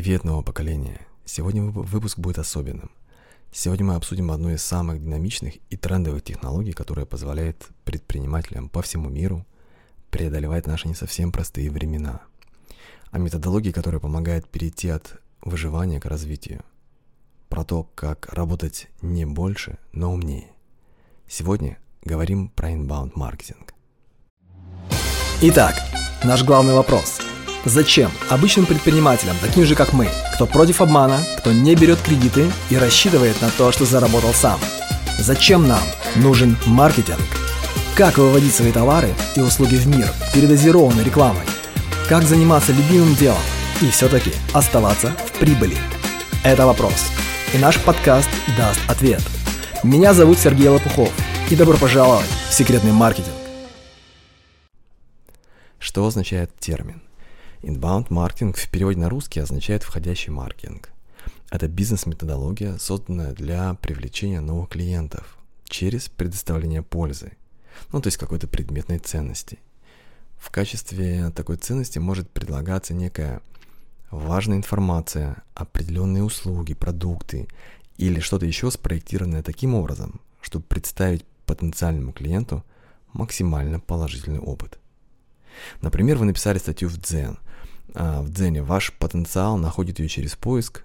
Привет, новое поколение! Сегодня выпуск будет особенным. Сегодня мы обсудим одну из самых динамичных и трендовых технологий, которая позволяет предпринимателям по всему миру преодолевать наши не совсем простые времена. О методологии, которая помогает перейти от выживания к развитию. Про то, как работать не больше, но умнее. Сегодня говорим про inbound маркетинг. Итак, наш главный вопрос – Зачем обычным предпринимателям, таким же как мы, кто против обмана, кто не берет кредиты и рассчитывает на то, что заработал сам? Зачем нам нужен маркетинг? Как выводить свои товары и услуги в мир передозированной рекламой? Как заниматься любимым делом и все-таки оставаться в прибыли? Это вопрос. И наш подкаст даст ответ. Меня зовут Сергей Лопухов. И добро пожаловать в секретный маркетинг. Что означает термин? Inbound маркетинг в переводе на русский означает входящий маркетинг. Это бизнес-методология, созданная для привлечения новых клиентов через предоставление пользы, ну то есть какой-то предметной ценности. В качестве такой ценности может предлагаться некая важная информация, определенные услуги, продукты или что-то еще спроектированное таким образом, чтобы представить потенциальному клиенту максимально положительный опыт. Например, вы написали статью в Дзен, а, в Дзене ваш потенциал находит ее через поиск,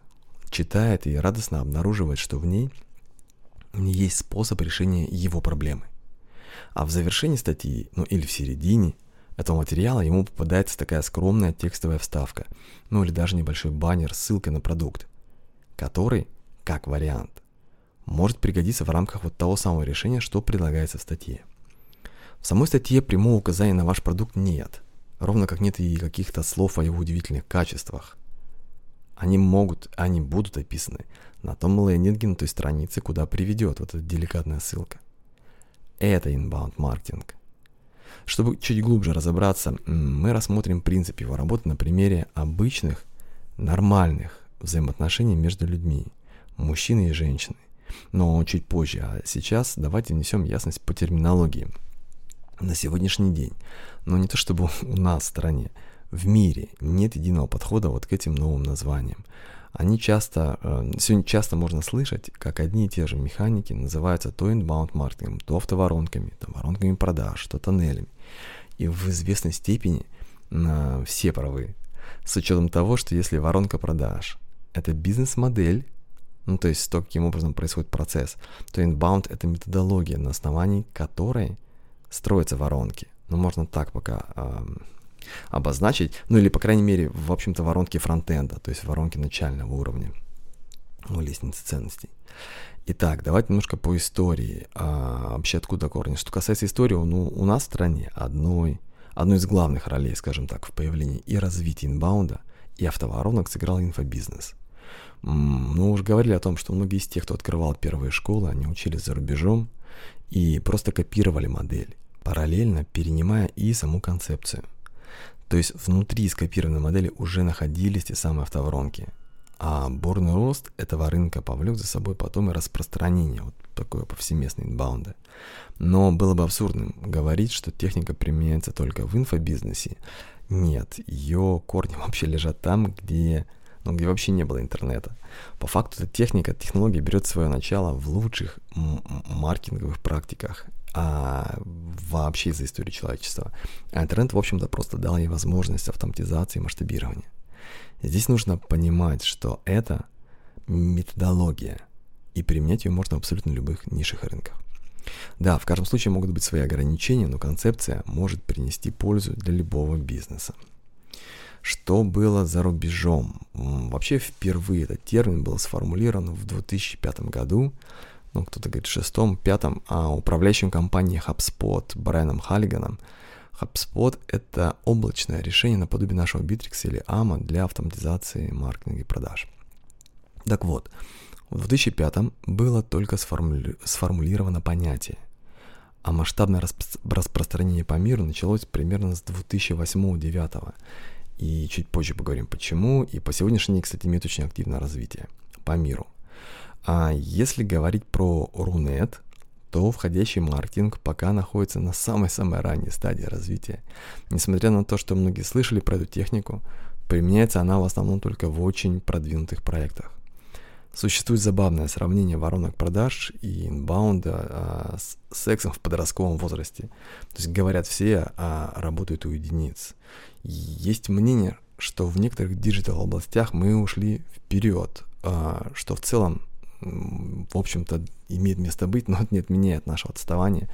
читает и радостно обнаруживает, что в ней есть способ решения его проблемы. А в завершении статьи, ну или в середине этого материала ему попадается такая скромная текстовая вставка, ну или даже небольшой баннер с ссылкой на продукт, который, как вариант, может пригодиться в рамках вот того самого решения, что предлагается в статье. В самой статье прямого указания на ваш продукт нет, ровно как нет и каких-то слов о его удивительных качествах. Они могут, они будут описаны на том лендинге на той странице, куда приведет вот эта деликатная ссылка. Это inbound маркетинг. Чтобы чуть глубже разобраться, мы рассмотрим принцип его работы на примере обычных, нормальных взаимоотношений между людьми, мужчиной и женщиной. Но чуть позже, а сейчас давайте внесем ясность по терминологии – на сегодняшний день, но не то чтобы у нас в стране, в мире нет единого подхода вот к этим новым названиям. Они часто, э, сегодня часто можно слышать, как одни и те же механики называются то inbound маркетингом, то автоворонками, то воронками продаж, то тоннелями. И в известной степени на все правы. С учетом того, что если воронка продаж – это бизнес-модель, ну то есть то, каким образом происходит процесс, то inbound – это методология, на основании которой строятся воронки. Ну, можно так пока э, обозначить. Ну, или, по крайней мере, в общем-то, воронки фронтенда, то есть воронки начального уровня, ну, лестницы ценностей. Итак, давайте немножко по истории. А, вообще, откуда корни? Что касается истории, ну, у нас в стране одной, одной из главных ролей, скажем так, в появлении и развитии инбаунда и автоворонок сыграл инфобизнес. Мы уже говорили о том, что многие из тех, кто открывал первые школы, они учились за рубежом и просто копировали модель параллельно перенимая и саму концепцию. То есть внутри скопированной модели уже находились те самые автоворонки. А бурный рост этого рынка повлек за собой потом и распространение вот такое повсеместное инбаунда. Но было бы абсурдным говорить, что техника применяется только в инфобизнесе. Нет, ее корни вообще лежат там, где, ну, где вообще не было интернета. По факту эта техника, технология берет свое начало в лучших маркетинговых практиках а вообще за историю человечества. А тренд, в общем-то, просто дал ей возможность автоматизации и масштабирования. Здесь нужно понимать, что это методология, и применять ее можно в абсолютно любых нишах рынках. Да, в каждом случае могут быть свои ограничения, но концепция может принести пользу для любого бизнеса. Что было за рубежом? Вообще впервые этот термин был сформулирован в 2005 году ну, кто-то говорит шестом, пятом, а управляющим компанией HubSpot Брайаном Халлиганом. HubSpot — это облачное решение наподобие нашего Bittrex или AMA для автоматизации маркетинга и продаж. Так вот, в 2005 было только сформули... сформулировано понятие, а масштабное распро... распространение по миру началось примерно с 2008-2009. И чуть позже поговорим почему. И по сегодняшний день, кстати, имеет очень активное развитие по миру. А если говорить про Рунет, то входящий маркетинг пока находится на самой-самой ранней стадии развития. Несмотря на то, что многие слышали про эту технику, Применяется она в основном только в очень продвинутых проектах. Существует забавное сравнение воронок продаж и инбаунда а, с сексом в подростковом возрасте. То есть говорят все, а работают у единиц. Есть мнение, что в некоторых digital областях мы ушли вперед, а, что в целом, в общем-то, имеет место быть, но это не отменяет нашего отставания.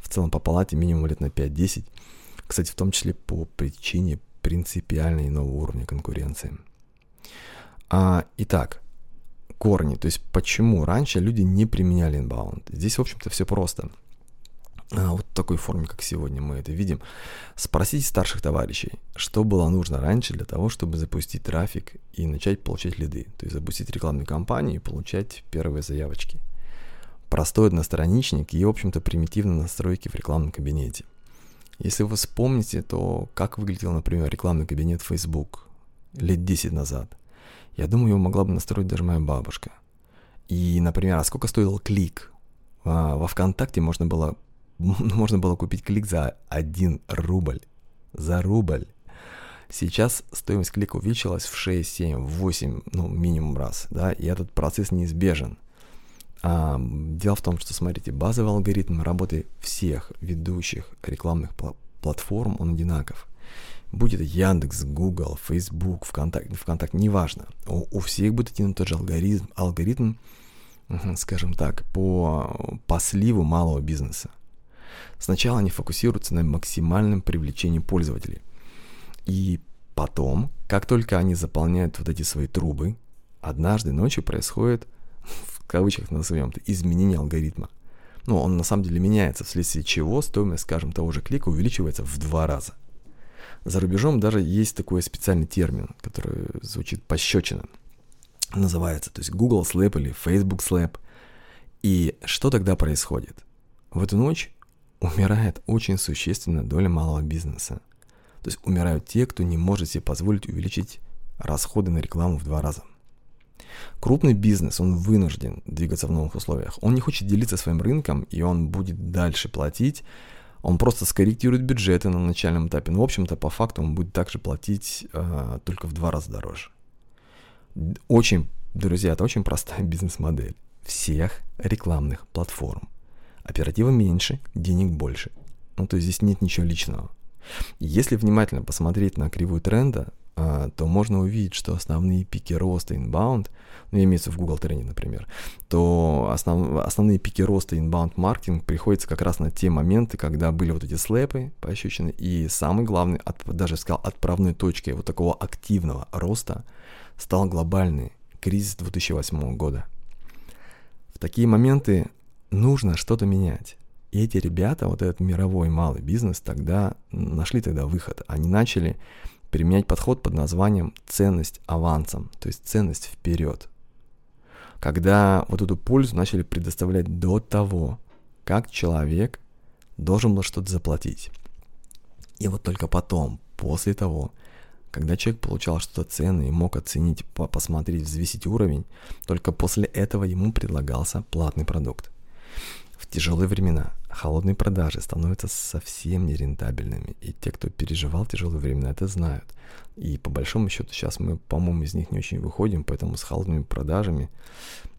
В целом по палате минимум лет на 5-10. Кстати, в том числе по причине принципиально иного уровня конкуренции. А, итак, корни, то есть почему раньше люди не применяли inbound. Здесь, в общем-то, все просто. А, вот в такой форме, как сегодня мы это видим. Спросите старших товарищей, что было нужно раньше для того, чтобы запустить трафик и начать получать лиды, то есть запустить рекламную кампанию и получать первые заявочки. Простой одностраничник и, в общем-то, примитивные настройки в рекламном кабинете. Если вы вспомните, то как выглядел, например, рекламный кабинет Facebook лет 10 назад. Я думаю, его могла бы настроить даже моя бабушка. И, например, а сколько стоил клик? А, во ВКонтакте можно было, можно было купить клик за 1 рубль. За рубль. Сейчас стоимость клика увеличилась в 6, 7, 8, ну, минимум раз, да, и этот процесс неизбежен. А, дело в том, что, смотрите, базовый алгоритм работы всех ведущих рекламных платформ, он одинаков. Будь это Яндекс, Google, Facebook, ВКонтакте, ВКонтакте, неважно. У, у всех будет один и тот же алгоритм, алгоритм, скажем так, по, по сливу малого бизнеса. Сначала они фокусируются на максимальном привлечении пользователей. И потом, как только они заполняют вот эти свои трубы, однажды ночью происходит, в кавычках назовем это, изменение алгоритма. Ну, он на самом деле меняется, вследствие чего стоимость, скажем, того же клика увеличивается в два раза – за рубежом даже есть такой специальный термин, который звучит пощечина. Называется, то есть Google Slap или Facebook Slap. И что тогда происходит? В эту ночь умирает очень существенная доля малого бизнеса. То есть умирают те, кто не может себе позволить увеличить расходы на рекламу в два раза. Крупный бизнес, он вынужден двигаться в новых условиях. Он не хочет делиться своим рынком, и он будет дальше платить он просто скорректирует бюджеты на начальном этапе. Ну, в общем-то, по факту он будет также платить э, только в два раза дороже. Очень, друзья, это очень простая бизнес-модель всех рекламных платформ. Оператива меньше, денег больше. Ну, то есть здесь нет ничего личного. Если внимательно посмотреть на кривую тренда, а, то можно увидеть, что основные пики роста inbound, ну, имеется в Google тренде, например, то основ, основные пики роста inbound маркетинг приходится как раз на те моменты, когда были вот эти слэпы пощечины, и самый главный, от, даже сказал, отправной точкой вот такого активного роста стал глобальный кризис 2008 года. В такие моменты нужно что-то менять. И эти ребята, вот этот мировой малый бизнес, тогда нашли тогда выход. Они начали применять подход под названием ценность авансом, то есть ценность вперед. Когда вот эту пользу начали предоставлять до того, как человек должен был что-то заплатить. И вот только потом, после того, когда человек получал что-то ценное и мог оценить, посмотреть, взвесить уровень, только после этого ему предлагался платный продукт. В тяжелые времена холодные продажи становятся совсем нерентабельными, и те, кто переживал тяжелые времена, это знают. И по большому счету сейчас мы, по-моему, из них не очень выходим, поэтому с холодными продажами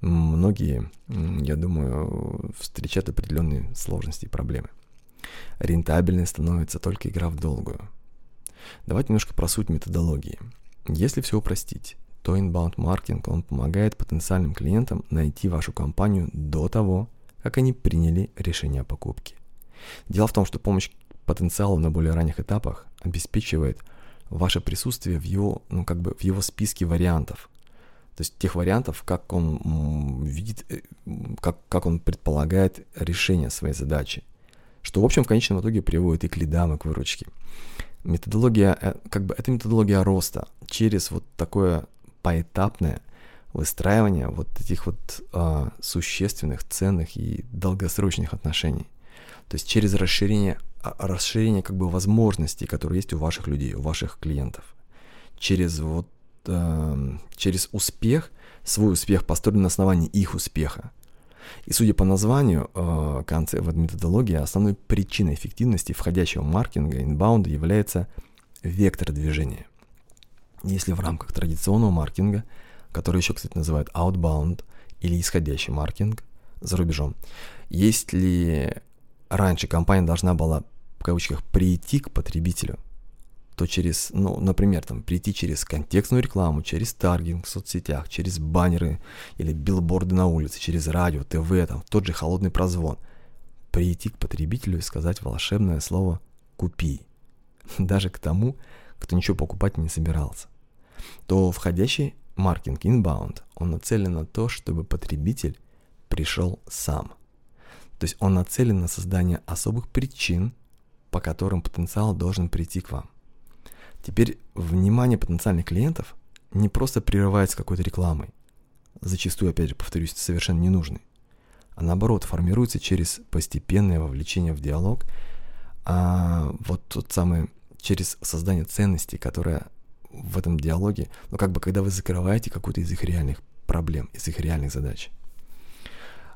многие, я думаю, встречают определенные сложности и проблемы. Рентабельной становится только игра в долгую. Давайте немножко про суть методологии. Если все упростить, то inbound маркетинг, он помогает потенциальным клиентам найти вашу компанию до того, как они приняли решение о покупке. Дело в том, что помощь потенциалу на более ранних этапах обеспечивает ваше присутствие в его, ну, как бы в его списке вариантов. То есть тех вариантов, как он видит, э, как, как он предполагает решение своей задачи. Что, в общем, в конечном итоге приводит и к лидам, и к выручке. Методология, э, как бы, это методология роста через вот такое поэтапное выстраивания вот этих вот а, существенных, ценных и долгосрочных отношений. То есть через расширение, а, расширение как бы возможностей, которые есть у ваших людей, у ваших клиентов. Через вот а, через успех, свой успех построен на основании их успеха. И судя по названию э, концепт методологии, основной причиной эффективности входящего маркетинга инбаунда является вектор движения. Если в рамках традиционного маркетинга, который еще, кстати, называют outbound или исходящий маркетинг за рубежом, если раньше компания должна была в кавычках прийти к потребителю, то через, ну, например, там, прийти через контекстную рекламу, через таргетинг в соцсетях, через баннеры или билборды на улице, через радио, ТВ, там, тот же холодный прозвон, прийти к потребителю и сказать волшебное слово «купи», даже к тому, кто ничего покупать не собирался, то входящий маркетинг inbound, он нацелен на то, чтобы потребитель пришел сам. То есть он нацелен на создание особых причин, по которым потенциал должен прийти к вам. Теперь внимание потенциальных клиентов не просто прерывается какой-то рекламой, зачастую, опять же, повторюсь, совершенно ненужной, а наоборот формируется через постепенное вовлечение в диалог, а вот тот самый через создание ценностей, которая в этом диалоге, ну как бы когда вы закрываете какую-то из их реальных проблем, из их реальных задач.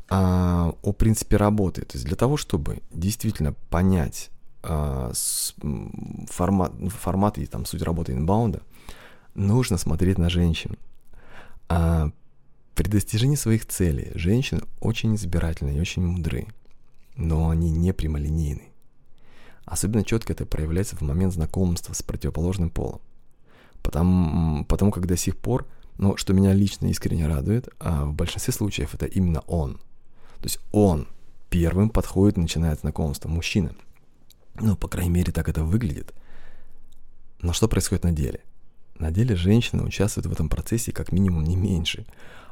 А, о принципе работы. То есть для того, чтобы действительно понять а, с, формат, формат и там суть работы инбаунда, нужно смотреть на женщин. А при достижении своих целей женщины очень избирательны и очень мудры, но они не прямолинейны. Особенно четко это проявляется в момент знакомства с противоположным полом. Потому, потому как до сих пор, ну, что меня лично искренне радует, а в большинстве случаев это именно он. То есть он первым подходит, начинает знакомство, мужчина. Ну, по крайней мере, так это выглядит. Но что происходит на деле? На деле женщина участвует в этом процессе как минимум не меньше,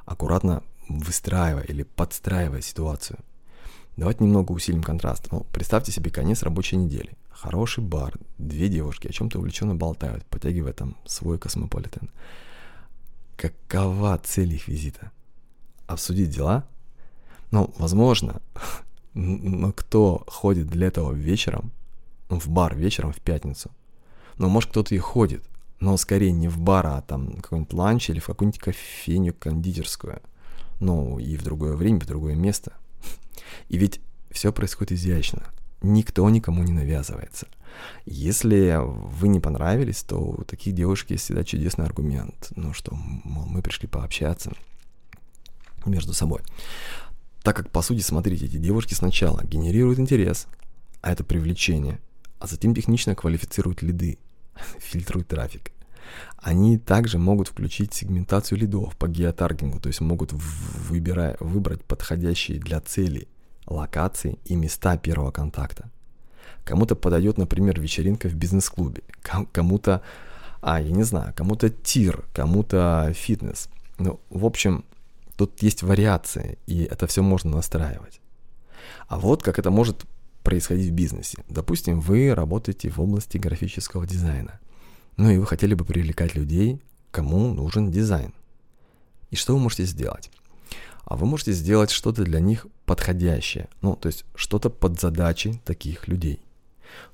аккуратно выстраивая или подстраивая ситуацию – Давайте немного усилим контраст. Ну, представьте себе конец рабочей недели. Хороший бар, две девушки о чем-то увлеченно болтают, потягивая там свой космополитен. Какова цель их визита? Обсудить дела? Ну, возможно, но кто ходит для этого вечером, ну, в бар вечером в пятницу? Ну, может, кто-то и ходит, но скорее не в бар, а там какой-нибудь ланч или в какую-нибудь кофейню кондитерскую. Ну, и в другое время, в другое место. И ведь все происходит изящно. Никто никому не навязывается. Если вы не понравились, то у таких девушек есть всегда чудесный аргумент. Ну что, мол, мы пришли пообщаться между собой. Так как, по сути, смотрите, эти девушки сначала генерируют интерес, а это привлечение, а затем технично квалифицируют лиды, фильтруют трафик. Они также могут включить сегментацию лидов по геотаргингу, то есть могут выбирая, выбрать подходящие для цели локации и места первого контакта. Кому-то подойдет, например, вечеринка в бизнес-клубе, кому-то, а, я не знаю, кому-то тир, кому-то фитнес. Ну, в общем, тут есть вариации, и это все можно настраивать. А вот как это может происходить в бизнесе. Допустим, вы работаете в области графического дизайна. Ну и вы хотели бы привлекать людей, кому нужен дизайн. И что вы можете сделать? а вы можете сделать что-то для них подходящее, ну, то есть что-то под задачи таких людей.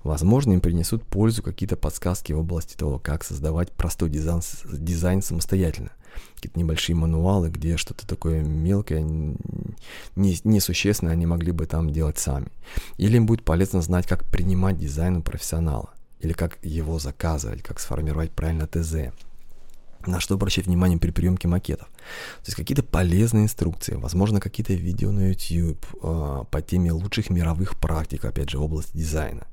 Возможно, им принесут пользу какие-то подсказки в области того, как создавать простой дизайн, дизайн самостоятельно. Какие-то небольшие мануалы, где что-то такое мелкое, не, несущественное они могли бы там делать сами. Или им будет полезно знать, как принимать дизайн у профессионала. Или как его заказывать, как сформировать правильно ТЗ на что обращать внимание при приемке макетов. То есть какие-то полезные инструкции, возможно, какие-то видео на YouTube э, по теме лучших мировых практик, опять же, в области дизайна.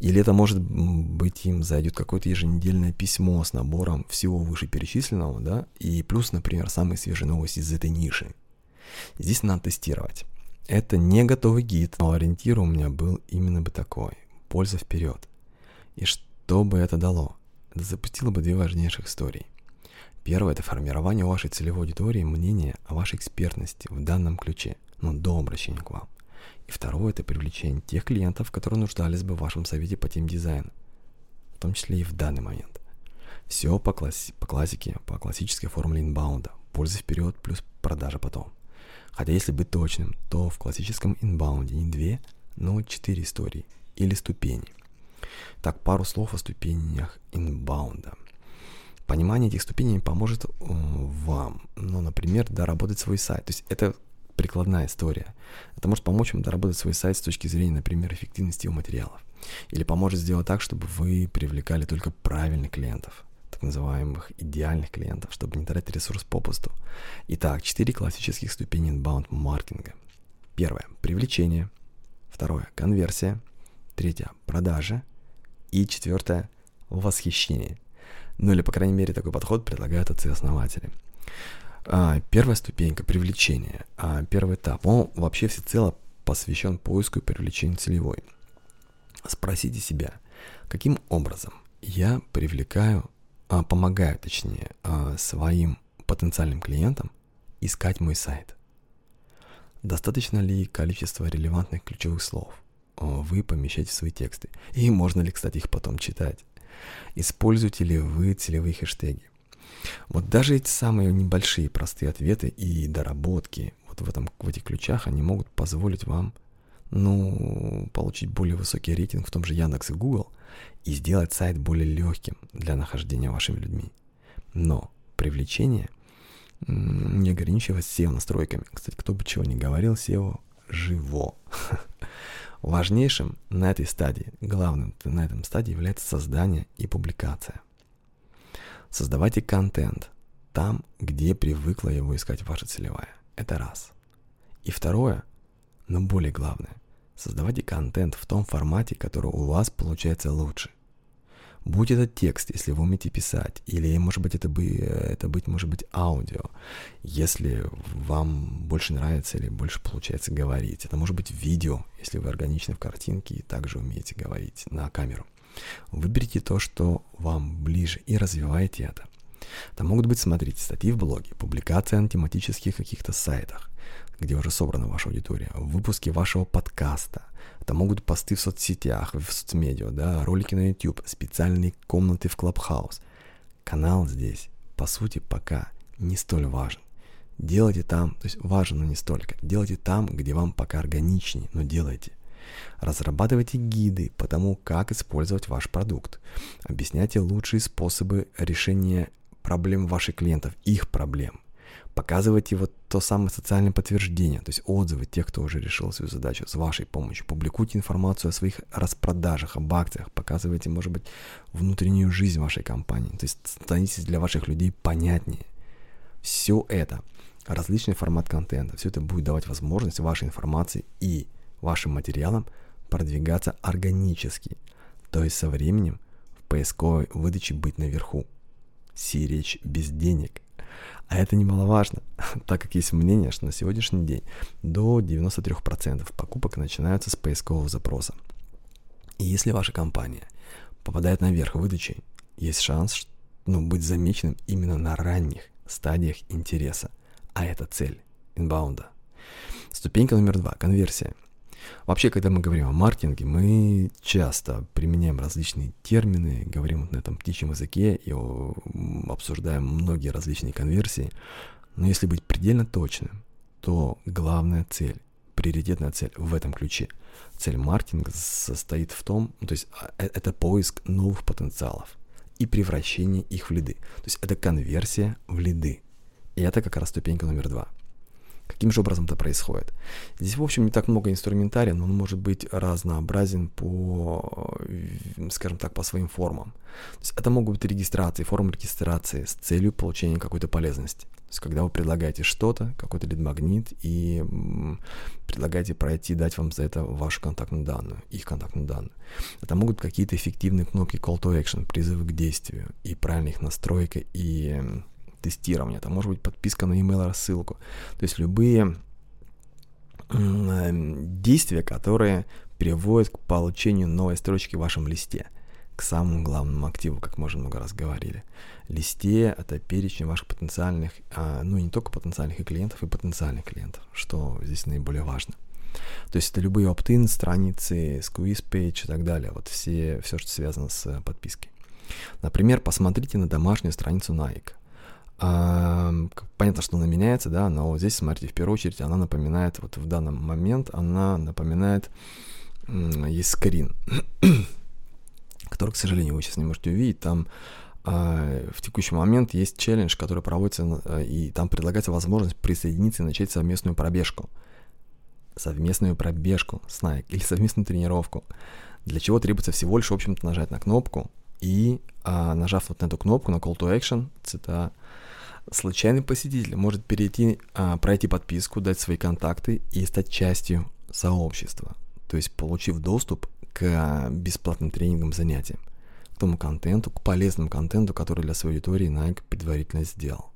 Или это может быть им зайдет какое-то еженедельное письмо с набором всего вышеперечисленного, да, и плюс, например, самые свежие новости из этой ниши. Здесь надо тестировать. Это не готовый гид, но ориентир у меня был именно бы такой. Польза вперед. И что бы это дало? Это запустило бы две важнейших истории – Первое – это формирование у вашей целевой аудитории мнения о вашей экспертности в данном ключе, но до обращения к вам. И второе – это привлечение тех клиентов, которые нуждались бы в вашем совете по тем дизайну, в том числе и в данный момент. Все по, класс... по классике, по классической формуле инбаунда. Польза вперед плюс продажа потом. Хотя если быть точным, то в классическом инбаунде не две, но четыре истории или ступени. Так, пару слов о ступенях инбаунда – Понимание этих ступеней поможет э, вам, ну, например, доработать свой сайт. То есть это прикладная история. Это может помочь вам доработать свой сайт с точки зрения, например, эффективности его материалов. Или поможет сделать так, чтобы вы привлекали только правильных клиентов. так называемых идеальных клиентов, чтобы не тратить ресурс попусту. Итак, четыре классических ступени inbound маркетинга. Первое – привлечение. Второе – конверсия. Третье – продажа. И четвертое – восхищение. Ну или, по крайней мере, такой подход предлагают отцы-основатели. А, первая ступенька – привлечение. А, первый этап, он вообще всецело посвящен поиску и привлечению целевой. Спросите себя, каким образом я привлекаю, а, помогаю, точнее, своим потенциальным клиентам искать мой сайт. Достаточно ли количество релевантных ключевых слов вы помещаете в свои тексты? И можно ли, кстати, их потом читать? Используете ли вы целевые хэштеги? Вот даже эти самые небольшие простые ответы и доработки вот в, этом, в этих ключах, они могут позволить вам ну, получить более высокий рейтинг в том же Яндекс и Google и сделать сайт более легким для нахождения вашими людьми. Но привлечение не ограничивается SEO настройками. Кстати, кто бы чего ни говорил, SEO живо. Важнейшим на этой стадии, главным на этом стадии является создание и публикация. Создавайте контент там, где привыкла его искать ваша целевая. Это раз. И второе, но более главное, создавайте контент в том формате, который у вас получается лучше. Будь это текст, если вы умеете писать, или, может быть, это, бы, это быть, может быть, аудио, если вам больше нравится или больше получается говорить. Это может быть видео, если вы органичны в картинке и также умеете говорить на камеру. Выберите то, что вам ближе, и развивайте это. Там могут быть, смотрите, статьи в блоге, публикации на тематических каких-то сайтах, где уже собрана ваша аудитория, выпуски вашего подкаста. Это могут посты в соцсетях, в соцмедиа, да, ролики на YouTube, специальные комнаты в Clubhouse. Канал здесь, по сути, пока не столь важен. Делайте там, то есть важен, но не столько. Делайте там, где вам пока органичнее, но делайте. Разрабатывайте гиды по тому, как использовать ваш продукт. Объясняйте лучшие способы решения проблем ваших клиентов, их проблем. Показывайте вот то самое социальное подтверждение, то есть отзывы тех, кто уже решил свою задачу с вашей помощью. Публикуйте информацию о своих распродажах, об акциях, показывайте, может быть, внутреннюю жизнь вашей компании, то есть становитесь для ваших людей понятнее. Все это, различный формат контента, все это будет давать возможность вашей информации и вашим материалам продвигаться органически, то есть со временем в поисковой выдаче быть наверху. Сиречь без денег. А это немаловажно, так как есть мнение, что на сегодняшний день до 93% покупок начинаются с поискового запроса. И если ваша компания попадает наверх выдачи, есть шанс ну, быть замеченным именно на ранних стадиях интереса. А это цель инбаунда. Ступенька номер два – конверсия – Вообще, когда мы говорим о маркетинге, мы часто применяем различные термины, говорим на этом птичьем языке и обсуждаем многие различные конверсии. Но если быть предельно точным, то главная цель, приоритетная цель в этом ключе, цель маркетинга состоит в том, то есть а, э, это поиск новых потенциалов и превращение их в лиды. То есть это конверсия в лиды. И это как раз ступенька номер два – Каким же образом это происходит? Здесь, в общем, не так много инструментария, но он может быть разнообразен по, скажем так, по своим формам. То есть это могут быть регистрации, формы регистрации с целью получения какой-то полезности. То есть когда вы предлагаете что-то, какой-то лид-магнит, и предлагаете пройти, дать вам за это вашу контактную данную, их контактную данную. Это могут быть какие-то эффективные кнопки call to action, призывы к действию, и правильная их настройка, и тестирования, это может быть подписка на email рассылку. То есть любые действия, которые приводят к получению новой строчки в вашем листе, к самому главному активу, как мы уже много раз говорили. Листе — это перечень ваших потенциальных, а, ну не только потенциальных и клиентов, и потенциальных клиентов, что здесь наиболее важно. То есть это любые opt-in, страницы, squeeze page и так далее, вот все, все, что связано с подпиской. Например, посмотрите на домашнюю страницу Nike. Понятно, что она меняется, да, но здесь, смотрите, в первую очередь она напоминает, вот в данный момент она напоминает, есть скрин, который, к сожалению, вы сейчас не можете увидеть, там а, в текущий момент есть челлендж, который проводится, а, и там предлагается возможность присоединиться и начать совместную пробежку. Совместную пробежку с Nike или совместную тренировку. Для чего требуется всего лишь, в общем-то, нажать на кнопку, И а, нажав вот на эту кнопку, на Call to Action, это случайный посетитель может перейти, а, пройти подписку, дать свои контакты и стать частью сообщества. То есть получив доступ к бесплатным тренингам, занятиям, к тому контенту, к полезному контенту, который для своей аудитории Nike предварительно сделал.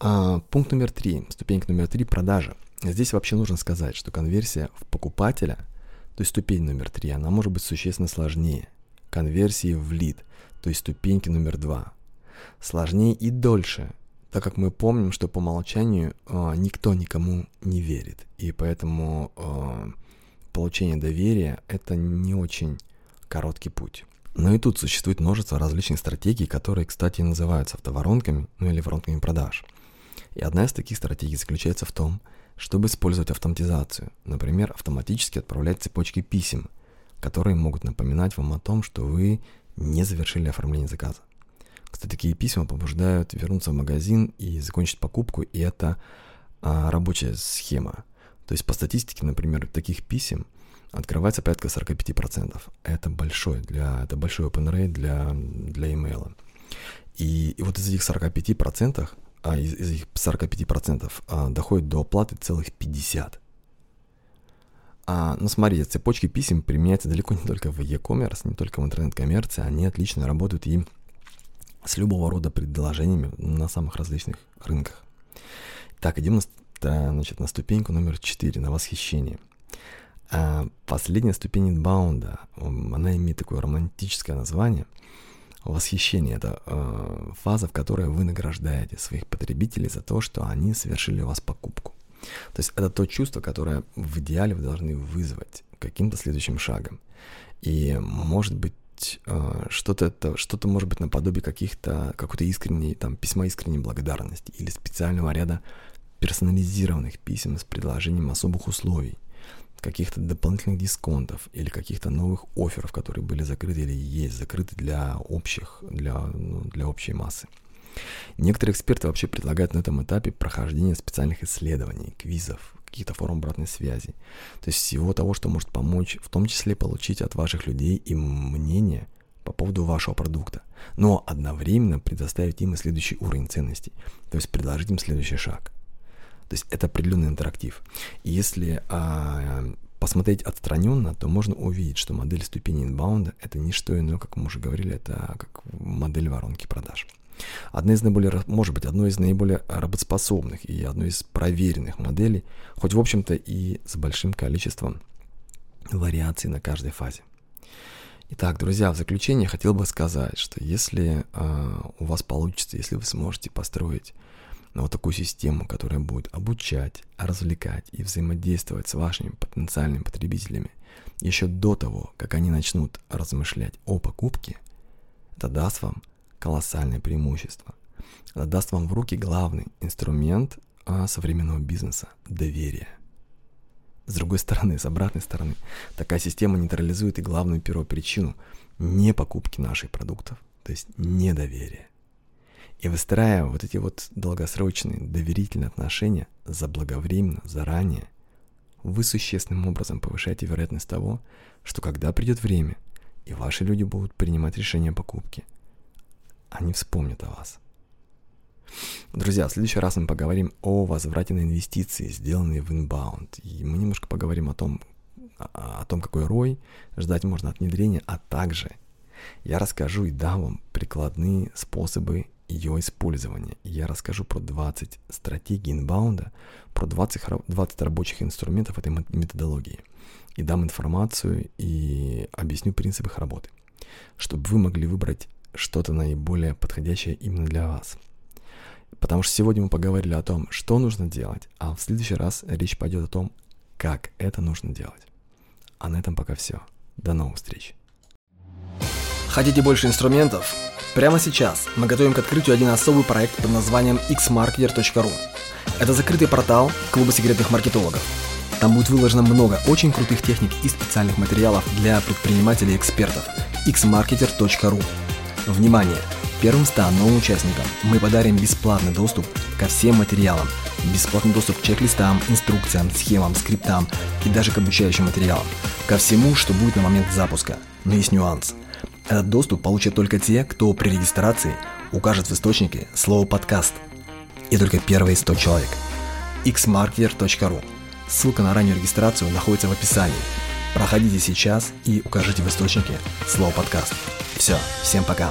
А, пункт номер три, ступенька номер три – продажа. Здесь вообще нужно сказать, что конверсия в покупателя, то есть ступень номер три, она может быть существенно сложнее конверсии в лид, то есть ступеньки номер два. Сложнее и дольше, так как мы помним, что по умолчанию э, никто никому не верит, и поэтому э, получение доверия это не очень короткий путь. Но и тут существует множество различных стратегий, которые, кстати, называются автоворонками, ну или воронками продаж. И одна из таких стратегий заключается в том, чтобы использовать автоматизацию, например, автоматически отправлять цепочки писем, которые могут напоминать вам о том, что вы не завершили оформление заказа. Кстати, такие письма побуждают вернуться в магазин и закончить покупку, и это а, рабочая схема. То есть по статистике, например, таких писем открывается порядка 45%. Это большой, для, это большой open rate для, для email. И, и вот из этих 45% а из, из их 45% а, доходит до оплаты целых 50%. А, ну смотрите, цепочки писем применяются далеко не только в e-commerce, не только в интернет-коммерции, они отлично работают и с любого рода предложениями на самых различных рынках. Так, идем на, значит, на ступеньку номер 4, на восхищение. А последняя ступень инбаунда, она имеет такое романтическое название – Восхищение – это э, фаза, в которой вы награждаете своих потребителей за то, что они совершили у вас покупку. То есть это то чувство, которое в идеале вы должны вызвать каким-то следующим шагом. И может быть э, что-то это, что-то может быть наподобие каких-то, какой-то искренней, там, письма искренней благодарности или специального ряда персонализированных писем с предложением особых условий – каких-то дополнительных дисконтов или каких-то новых офферов, которые были закрыты или есть закрыты для общих, для, ну, для общей массы. Некоторые эксперты вообще предлагают на этом этапе прохождение специальных исследований, квизов, каких-то форм обратной связи. То есть всего того, что может помочь, в том числе получить от ваших людей и мнение по поводу вашего продукта, но одновременно предоставить им и следующий уровень ценностей, то есть предложить им следующий шаг – то есть это определенный интерактив. И если а, посмотреть отстраненно, то можно увидеть, что модель ступени инбаунда это не что иное, как мы уже говорили, это как модель воронки продаж. Одна из наиболее, может быть, одной из наиболее работоспособных и одной из проверенных моделей, хоть в общем-то и с большим количеством вариаций на каждой фазе. Итак, друзья, в заключение хотел бы сказать, что если э, у вас получится, если вы сможете построить на вот такую систему, которая будет обучать, развлекать и взаимодействовать с вашими потенциальными потребителями еще до того, как они начнут размышлять о покупке, это даст вам колоссальное преимущество. Это даст вам в руки главный инструмент а, современного бизнеса – доверие. С другой стороны, с обратной стороны, такая система нейтрализует и главную первопричину не покупки наших продуктов, то есть недоверие. И выстраивая вот эти вот долгосрочные доверительные отношения заблаговременно, заранее, вы существенным образом повышаете вероятность того, что когда придет время, и ваши люди будут принимать решение о покупке, они вспомнят о вас. Друзья, в следующий раз мы поговорим о возврате на инвестиции, сделанные в inbound. И мы немножко поговорим о том, о, том, какой рой ждать можно от внедрения, а также я расскажу и дам вам прикладные способы ее использования. Я расскажу про 20 стратегий инбаунда, про 20, 20 рабочих инструментов этой методологии. И дам информацию и объясню принципы их работы, чтобы вы могли выбрать что-то наиболее подходящее именно для вас. Потому что сегодня мы поговорили о том, что нужно делать, а в следующий раз речь пойдет о том, как это нужно делать. А на этом пока все. До новых встреч. Хотите больше инструментов? Прямо сейчас мы готовим к открытию один особый проект под названием xmarketer.ru. Это закрытый портал клуба секретных маркетологов. Там будет выложено много очень крутых техник и специальных материалов для предпринимателей и экспертов. xmarketer.ru Внимание! Первым 100 новым участникам мы подарим бесплатный доступ ко всем материалам, бесплатный доступ к чек-листам, инструкциям, схемам, скриптам и даже к обучающим материалам. Ко всему, что будет на момент запуска. Но есть нюанс. Этот доступ получат только те, кто при регистрации укажет в источнике слово «подкаст». И только первые 100 человек. xmarkver.ru Ссылка на раннюю регистрацию находится в описании. Проходите сейчас и укажите в источнике слово подкаст. Все, всем пока.